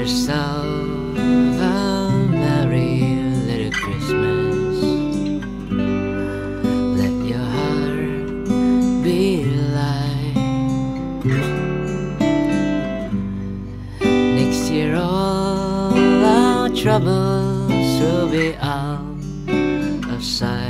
yourself a merry little Christmas. Let your heart be light. Next year, all our troubles will be out of sight.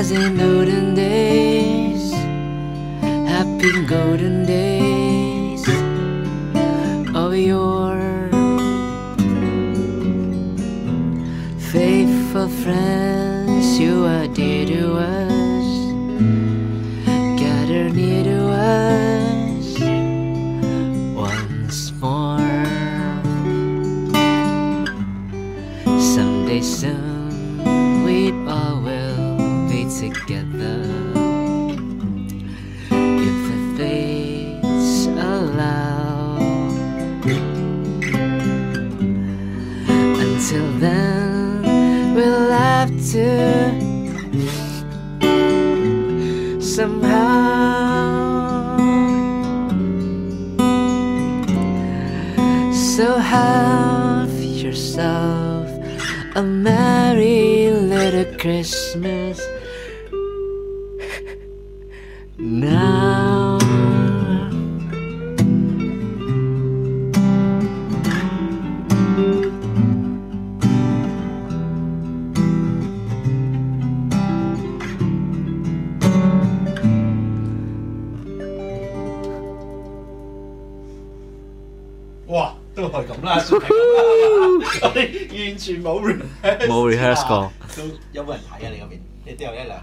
as in olden days, happy golden days of yore faithful friends, you are dear to us. Gather near to us once more. Someday soon we all will be together if the fates allow. Until then, we'll have to somehow. So have yourself a merry little Christmas now.哇，都系咁啦，算系咁啦，我哋完全冇 rehearse，冇 rehearse 过都有冇人睇啊？你嗰边？你都有一两。